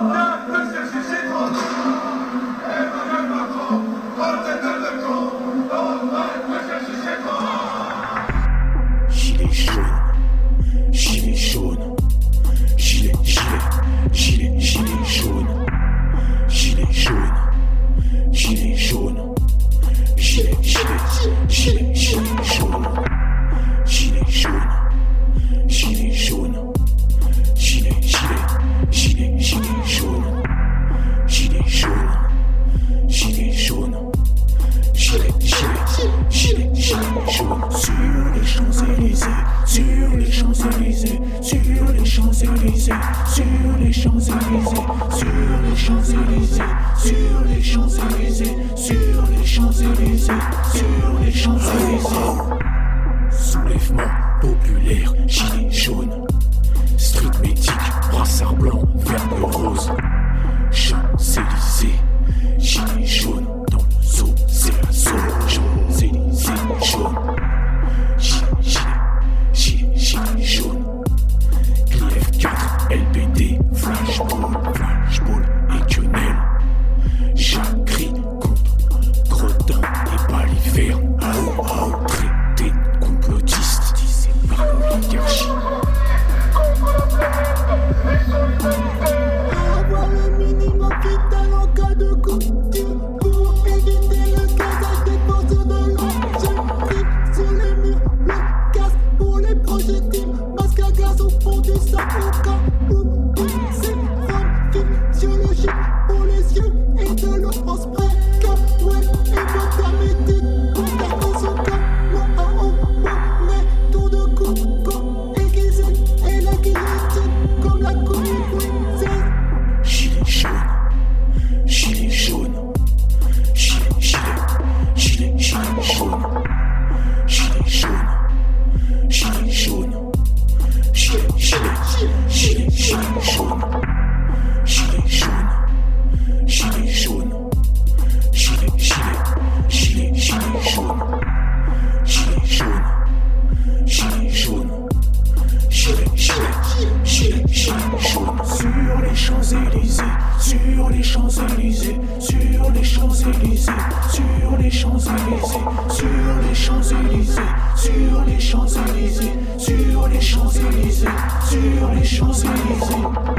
no. gilet, gilet, jaune. Sur les Champs-Élysées, sur les Champs-Élysées, sur les Champs-Élysées, sur les Champs-Élysées, sur les Champs-Élysées, sur les Champs-Élysées, sur les Champs-Élysées, sur les Champs-Élysées. Soulèvement populaire, gilet jaune. juste un coup comme Sur les Champs-Élysées, sur les Champs-Élysées, sur les Champs-Élysées, sur les Champs-Élysées, sur les Champs-Élysées.